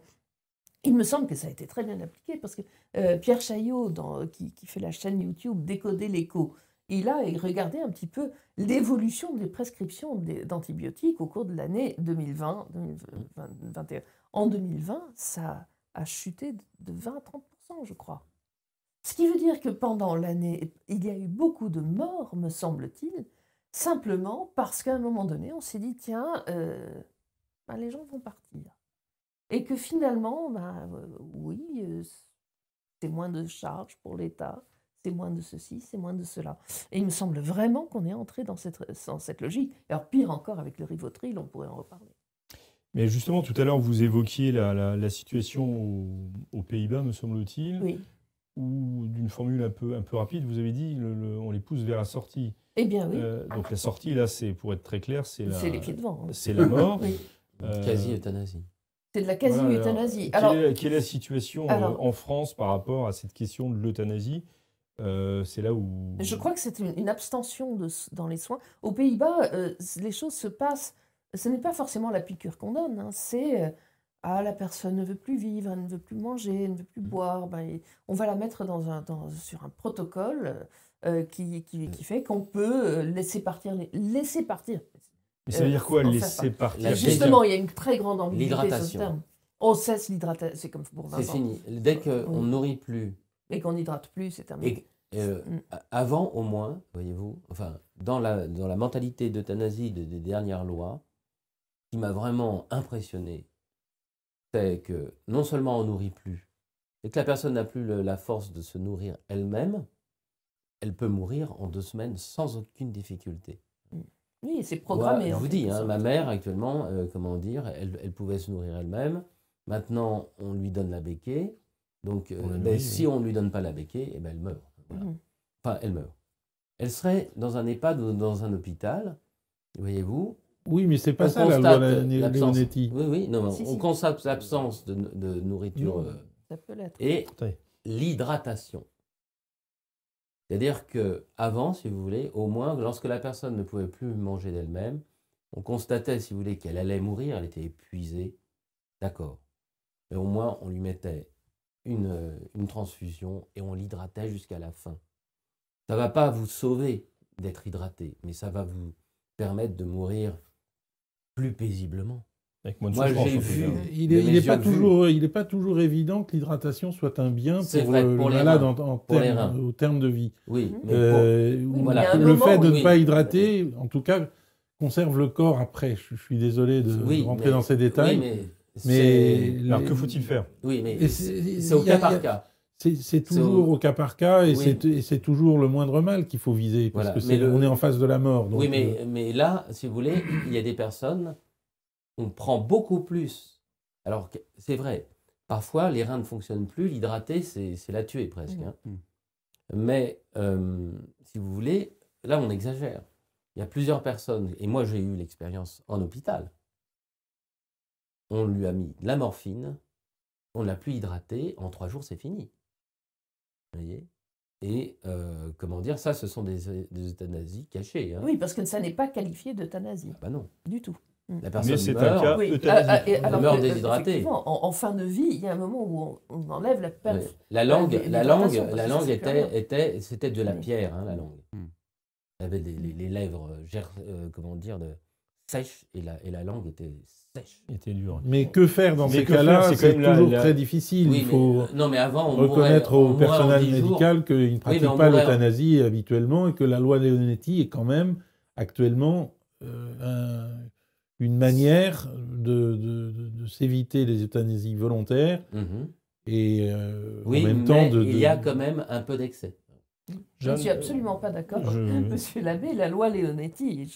il me semble que ça a été très bien appliqué parce que euh, Pierre Chaillot, qui, qui fait la chaîne YouTube Décoder l'écho, il a regardé un petit peu l'évolution des prescriptions d'antibiotiques au cours de l'année 2020, 2021. En 2020, ça a chuté de 20-30%, je crois. Ce qui veut dire que pendant l'année, il y a eu beaucoup de morts, me semble-t-il, simplement parce qu'à un moment donné, on s'est dit, tiens, euh, ben, les gens vont partir. Et que finalement, ben, oui, euh, c'est moins de charges pour l'État, c'est moins de ceci, c'est moins de cela. Et il me semble vraiment qu'on est entré dans cette, dans cette logique. Alors pire encore, avec le Rivotril, on pourrait en reparler. Mais justement, tout à l'heure, vous évoquiez la, la- la situation au- aux Pays-Bas, me semble-t-il, Oui. où d'une formule un peu, un peu rapide, vous avez dit, le- le- on les pousse vers la sortie. Eh bien oui, Euh, donc la sortie, là, c'est pour être très clair, c'est la, c'est les pieds devant. hein. c'est la mort. Oui. Euh, Quasi-euthanasie. C'est de la voilà, alors, quasi-euthanasie. quelle, Alors, est, quelle est la situation euh, Alors- en France par rapport à cette question de l'euthanasie? Euh, C'est là où... Je crois que c'est une, une abstention de, dans les soins. Aux Pays-Bas, euh, les choses se passent. Ce n'est pas forcément la piqûre qu'on donne. hein, c'est euh, ah la personne ne veut plus vivre, elle ne veut plus manger, elle ne veut plus boire. Ben, et on va la mettre dans un, dans- sur un protocole euh, qui, qui, qui fait qu'on peut laisser partir les, laisser partir. Mais ça veut dire quoi, laisser part. partir Justement, il y a une très grande ambiguïté sur ce L'hydratation. terme. On cesse l'hydratation. C'est comme pour C'est fini. Dès qu'on nourrit plus, Et qu'on n'hydrate plus, c'est terminé. et euh, Mm. avant au moins, voyez-vous, enfin, dans la, dans la mentalité d'euthanasie de- des dernières lois, ce qui m'a vraiment impressionné, c'est que non seulement on nourrit plus, et que la personne n'a plus le- la force de se nourrir elle-même, elle peut mourir en deux semaines sans aucune difficulté. Oui, c'est programmé. je vous dis, hein, ma mère actuellement, euh, comment dire, elle, elle pouvait se nourrir elle-même. Maintenant, on lui donne la béquille. Donc, euh, ben, si on ne lui donne pas la béquille, eh ben, elle meurt. Voilà. Mhm. Enfin, elle meurt. Elle serait dans un EHPAD ou dans un hôpital, voyez-vous. Oui, mais c'est pas on ça la loi constate la- l'absence- Leonetti. Oui, oui, non, Si, on si. constate l'absence de, de nourriture euh, Ça peut l'être. et Oui. l'hydratation. C'est-à-dire que avant, si vous voulez, au moins, lorsque la personne ne pouvait plus manger d'elle-même, on constatait, si vous voulez, qu'elle allait mourir, elle était épuisée, d'accord. Mais au moins, on lui mettait une, une transfusion et on l'hydratait jusqu'à la fin. Ça ne va pas vous sauver d'être hydraté, mais ça va vous permettre de mourir plus paisiblement. Avec moins de Moi, souffrance, j'ai en tout vu- cas. Il n'est pas, toujours- il est pas toujours évident que l'hydratation soit un bien pour vrai, le, pour le les malade reins. en, en Pour les termes- reins. au terme de vie. Oui, mais Euh, voilà. le moment fait de ne Oui. pas hydrater, en tout cas, conserve le corps après. Je, je suis désolé de, Oui, rentrer mais- dans ces détails. oui, mais, mais Alors, que faut-il faire? Oui, mais c'est au cas par cas. C'est toujours au- au... cas par cas et Oui. c'est- toujours le moindre mal qu'il faut viser parce Voilà, que mais le- on est en face de la mort. donc, oui, euh, mais, mais là, si vous voulez, il y a des personnes, on prend beaucoup plus. Alors, c'est vrai, parfois, les reins ne fonctionnent plus, l'hydrater, c'est c'est la tuer presque. hein. Mhm. Mais, euh, si vous voulez, là, on exagère. Il y a plusieurs personnes, et moi, j'ai eu l'expérience en hôpital. On lui a mis de la morphine, on l'a plus hydraté, en trois jours, c'est fini. Vous voyez? Et, euh, comment dire, ça, ce sont des, des euthanasies cachées. hein. Oui, parce que ça n'est pas qualifié d'euthanasie, Ah bah non. du tout. La personne Mais c'est un meurt. cas Oui, euthanasie. ah, ah, et alors meurt que, déshydraté. effectivement, En, en fin de vie, il y a un moment où on, on enlève la perf. La langue, la langue, la langue était, était, c'était de la Oui. pierre, hein, la langue. Hmm. Elle avait les, les- les lèvres, euh, euh, comment dire, de, sèches et la, et la langue était sèche. Il était dur. Mais que faire dans Mais ces cas-là c'est toujours la- très difficile. Oui, Il faut euh, non, mais avant, on reconnaître mourait- au personnel 10 jours. médical qu'il ne pratique pas en- l'euthanasie habituellement et que la loi Leonetti est quand même actuellement euh, un- une manière de, de- de- de s'éviter les euthanasies volontaires Mhm. et euh, Oui, en même temps de, il y a quand même un peu d'excès. Je ne suis absolument pas d'accord. je- Monsieur l'abbé, la loi Leonetti,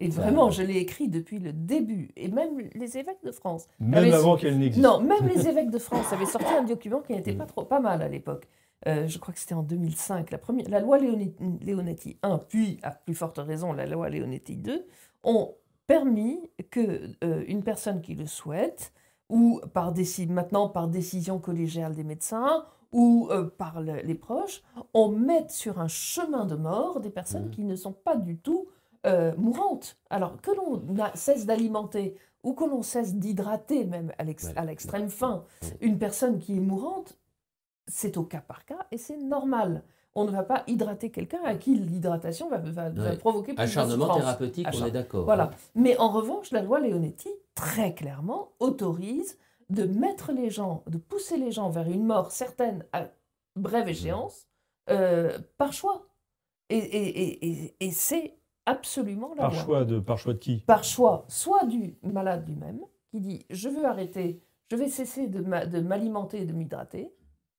et, et vraiment, je l'ai écrit depuis le début, et même les évêques de France. Même avant qu'elle n'existe. Non, même les évêques de France avaient sorti un document qui n'était pas trop pas mal à l'époque. Euh, je crois que c'était en 2005. La, première, la loi Leonetti 1, puis, à plus forte raison, la loi Leonetti 2, ont permis que euh, une personne qui le souhaite, ou par maintenant par décision collégiale des médecins, ou euh, par le- les proches, on mette sur un chemin de mort des personnes Mhm. qui ne sont pas du tout euh, mourantes. Alors que l'on cesse d'alimenter ou que l'on cesse d'hydrater même à l'extrême fin une personne qui est mourante, c'est au cas par cas et c'est normal. On ne va pas hydrater quelqu'un à qui l'hydratation va, va- va Ouais. provoquer plus de Acharnement souffrance. thérapeutique, on est d'accord. Voilà. Mais en revanche, la loi Leonetti, très clairement, autorise de mettre les gens, de pousser les gens vers une mort certaine à brève échéance, euh, par choix. Et- et- et- et c'est absolument la Par loi. choix de, par choix de qui? Par choix, soit du malade lui-même, qui dit je veux arrêter, je vais cesser de ma- de m'alimenter et de m'hydrater.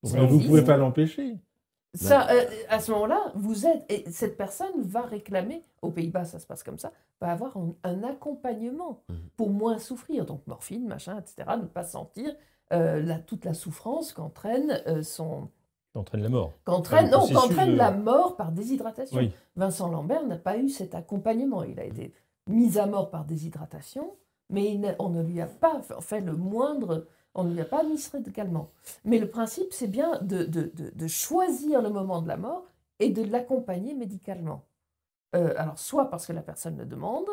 Vous ne pouvez pas l'empêcher. Ça, euh, à ce moment-là, vous êtes, et cette personne va réclamer, aux Pays-Bas ça se passe comme ça, va avoir un, un accompagnement Mhm. pour moins souffrir, donc morphine, machin, etc., ne pas sentir euh, la, toute la souffrance qu'entraîne euh, son, qui entraîne la mort qu'entraîne, non, qu'entraîne de- la mort par déshydratation. Oui. Vincent Lambert n'a pas eu cet accompagnement. Il a été mis à mort par déshydratation, mais on ne lui a pas fait le moindre, on ne lui a pas administré de calmant. Mais le principe, c'est bien de, de- de- de choisir le moment de la mort et de l'accompagner médicalement. Euh, alors, soit parce que la personne le demande,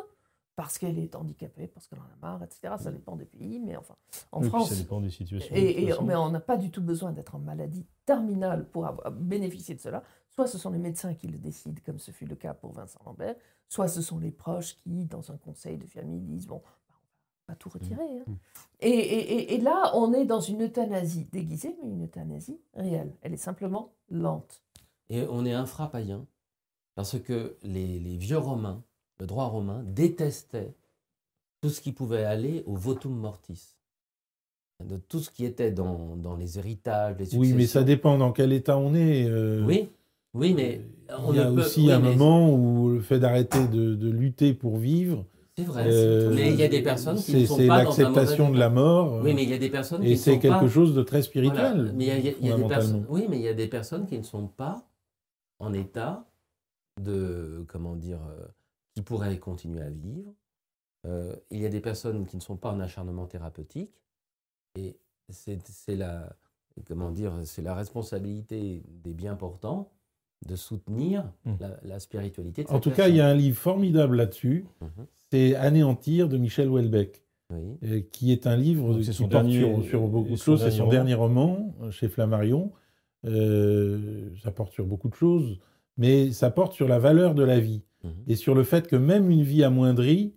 parce qu'elle est handicapée, parce qu'elle en a marre, etc. Ça dépend des pays, mais enfin, en Oui, France, ça dépend des situations. et, et- mais on n'a pas du tout besoin d'être en maladie terminale pour avoir, bénéficier de cela. Soit ce sont les médecins qui le décident, comme ce fut le cas pour Vincent Lambert, soit ce sont les proches qui, dans un conseil de famille, disent bon, bah, on va tout retirer. hein. Mm. Et, et- et- et là, on est dans une euthanasie déguisée, mais une euthanasie réelle. Elle est simplement lente. Et on est infrapaïen parce que les, les vieux Romains, le droit romain, détestait tout ce qui pouvait aller au votum mortis. De tout ce qui était dans, dans les héritages, les successions. Oui, mais ça dépend dans quel état on est. euh, Oui, oui, mais on Il y a peut- aussi oui, un mais moment où le fait d'arrêter de, de lutter pour vivre, C'est vrai. euh, mais il y a des personnes qui c'est ne sont pas l'acceptation de la mort. Oui, mais il y a des personnes qui et c'est quelque pas. chose de très spirituel. Voilà, Mais il y a, il y a- des personnes. Oui, mais il y a des personnes qui ne sont pas en état de comment dire, euh, qui pourraient continuer à vivre. Euh, il y a des personnes qui ne sont pas en acharnement thérapeutique, et c'est la comment dire, c'est la responsabilité des bien portants de soutenir Mm. la, la spiritualité. De En tout cas, il y a un livre formidable là-dessus. Mhm. C'est Anéantir de Michel Houellebecq, Oui. euh, qui est un livre Donc, qui son porte dernier- sur, sur beaucoup de choses. C'est son dernier roman euh, chez Flammarion. Euh, ça porte sur beaucoup de choses, mais ça porte sur la valeur de la vie Et sur le fait que même une vie amoindrie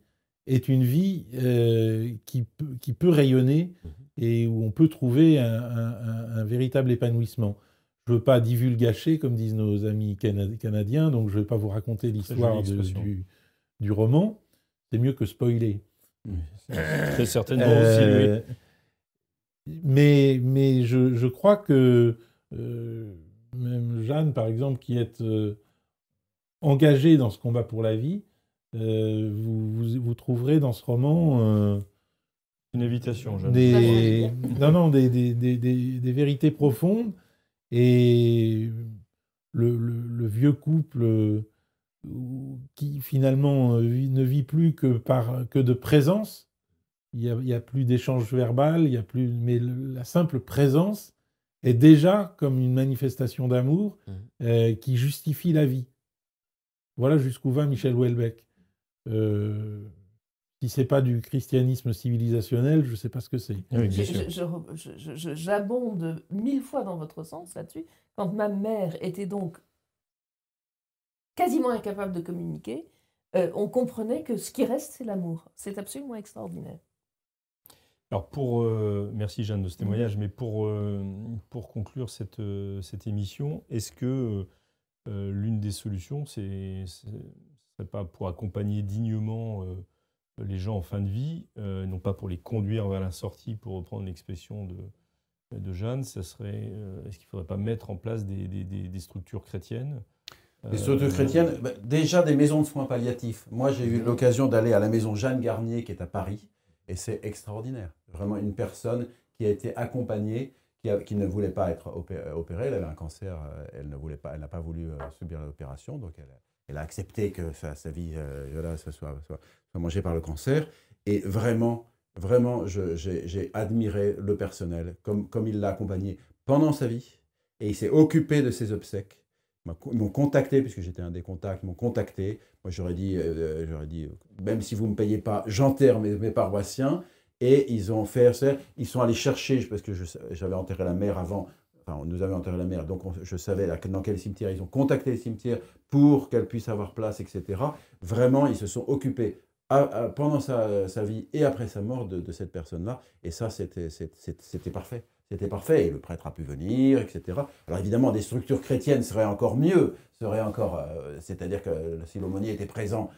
est une vie euh, qui, peut, qui peut rayonner Mhm. et où on peut trouver un, un- un- un véritable épanouissement. Je ne veux pas divulgacher, comme disent nos amis cana- canadiens, donc je ne vais pas vous raconter l'histoire du, du roman. C'est mieux que spoiler. Très certainement aussi, oui. Euh, Mais, mais je, je crois que euh, même Jeanne, par exemple, qui est euh, engagée dans ce combat pour la vie, euh, vous, vous, vous trouverez dans ce roman euh, Une invitation, Jeanne. des, non, non, des, des, des, des- des vérités profondes. Et le, le- le vieux couple euh, qui finalement ne vit plus que, par, que de présence, il n'y a, il y a plus d'échange verbal, il y a plus, mais le- la simple présence est déjà comme une manifestation d'amour euh, qui justifie la vie. Voilà jusqu'où va Michel Houellebecq. Euh, si c'est pas du christianisme civilisationnel, je ne sais pas ce que c'est. Oui, J'abonde mille fois dans votre sens là-dessus. Quand ma mère était donc quasiment incapable de communiquer, euh, on comprenait que ce qui reste, c'est l'amour. C'est absolument extraordinaire. Alors pour, euh, merci Jeanne de ce témoignage, mais pour, euh, pour conclure cette, cette émission, est-ce que euh, l'une des solutions, c'est ce serait pas pour accompagner dignement euh, les gens en fin de vie, euh, non pas pour les conduire vers la sortie, pour reprendre l'expression de, de Jeanne, ça serait, est-ce qu'il ne faudrait pas mettre en place des, des- des- des structures chrétiennes? Euh, structures chrétiennes, bah, déjà des maisons de soins palliatifs. Moi, j'ai eu l'occasion d'aller à la maison Jeanne Garnier, qui est à Paris, et c'est extraordinaire. Vraiment une personne qui a été accompagnée, qui, ne voulait pas être opé- opérée. Elle avait un cancer, euh, elle ne pas, n'a pas voulu euh, subir l'opération, donc elle, a- accepté que sa, vie, euh, soit, mangée par le cancer. Et vraiment, vraiment, j'ai admiré le personnel, comme, il l'a accompagné pendant sa vie, et il s'est occupé de ses obsèques. Ils m'ont contacté, puisque j'étais un des contacts, ils m'ont contacté. Moi, j'aurais dit, euh, dit, euh, même si vous ne me payez pas, j'enterre mes paroissiens. Et ils ont fait ça. Ils sont allés chercher, parce que j'avais enterré la mère avant, enfin, nous avions enterré la mère, donc on- je savais dans quel cimetière. Ils ont contacté les cimetières pour qu'elle puisse avoir place, etc. Vraiment, ils se sont occupés pendant sa, sa vie et après sa mort de, cette personne-là. Et ça, c'était parfait. C'était parfait. Et le prêtre a pu venir, etc. Alors évidemment, des structures chrétiennes seraient encore mieux. Euh, C'est-à-dire que si l'aumônier était présent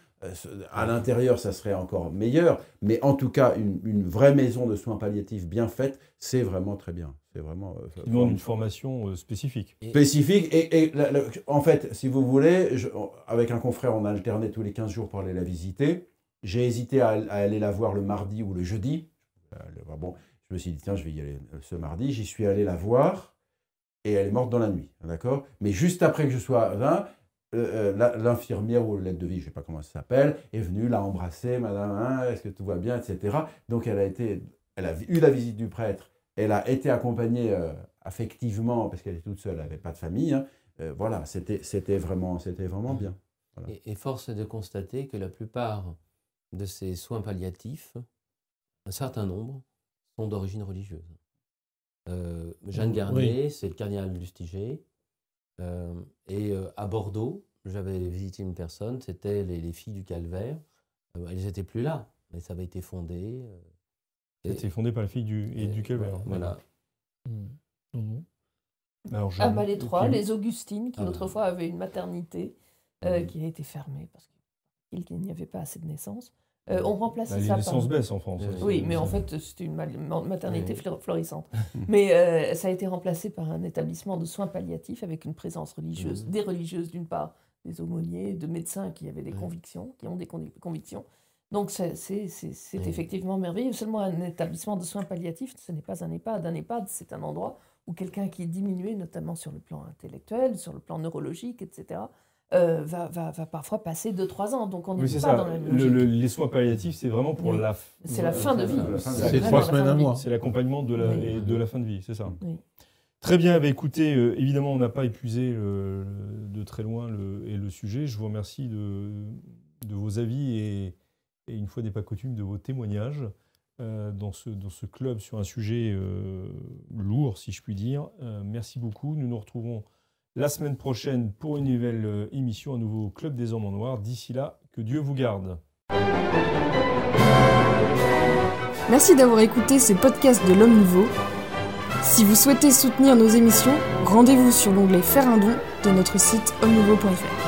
à l'intérieur, ça serait encore meilleur. Mais en tout cas, une, une vraie maison de soins palliatifs bien faite, c'est vraiment très bien. C'est vraiment euh, qui une formation euh, spécifique spécifique. Et, et la- la- en fait, si vous voulez, je- avec un confrère, on alternait tous les 15 jours pour aller la visiter. J'ai hésité à, à aller la voir le mardi ou le jeudi. Euh, le- Bon, je me suis dit, tiens, je vais y aller euh, ce mardi. J'y suis allé la voir et elle est morte dans la nuit. D'accord? Mais juste après que je sois là, euh, euh, l'infirmière ou l'aide de vie, je ne sais pas comment ça s'appelle, est venue, l'a embrassée, madame, hein, est-ce que tout va bien, etc. Donc elle a, été, elle a eu la visite du prêtre, elle a été accompagnée euh, affectivement, parce qu'elle est toute seule, elle n'avait pas de famille. hein. Euh, voilà, c'était vraiment, c'était vraiment bien. Et, et force est de constater que la plupart de ces soins palliatifs, un certain nombre, sont d'origine religieuse. Euh, Jeanne Oui. Garnier, c'est le cardinal Lustiger. Euh, et euh, à Bordeaux, j'avais visité une personne, c'était les, les filles du calvaire. Euh, elles n'étaient plus là, mais ça avait été fondé. euh, été fondé par la fille du, et du Calvaire. Voilà. Hmm. Mhm. Alors, je- À Malétroit, ok. les Augustines, qui Ah. autrefois avaient une maternité euh, qui a été fermée parce qu'il n'y avait pas assez de naissances, euh, ont remplacé Bah, les ça naissances par... baissent en France. Oui, Oui, mais en fait, c'était une maternité Oui. florissante. mais euh, ça a été remplacé par un établissement de soins palliatifs avec une présence religieuse, Mhm. des religieuses d'une part, des aumôniers, de médecins qui avaient des Oui. convictions, qui ont des con- convictions. Donc c'est effectivement merveilleux. Seulement un établissement de soins palliatifs, ce n'est pas un EHPAD. Un EHPAD, c'est un endroit où quelqu'un qui est diminué, notamment sur le plan intellectuel, sur le plan neurologique, etc., euh, va, va, va parfois passer 2-3 ans. Donc on n'est Oui, pas ça. dans la même Le- les soins palliatifs, c'est vraiment pour Oui. la. C'est la fin de vie. C'est trois semaines, vie. mois. C'est l'accompagnement de la, Oui. de la fin de vie, c'est ça. Très bien, bah, écoutez, euh, évidemment, on n'a pas épuisé le- de très loin le, et le sujet. Je vous remercie de, de vos avis et, et, une fois n'est pas coutume, de vos témoignages euh, dans, ce, dans ce club sur un sujet lourd, si je puis dire. Merci beaucoup. Nous nous retrouvons la semaine prochaine pour une nouvelle euh, émission, un nouveau Club des Hommes en Noir. D'ici là, que Dieu vous garde. Merci d'avoir écouté ce podcast de l'Homme Nouveau. Si vous souhaitez soutenir nos émissions, rendez-vous sur l'onglet Faire un don de notre site homme-nouveau.fr.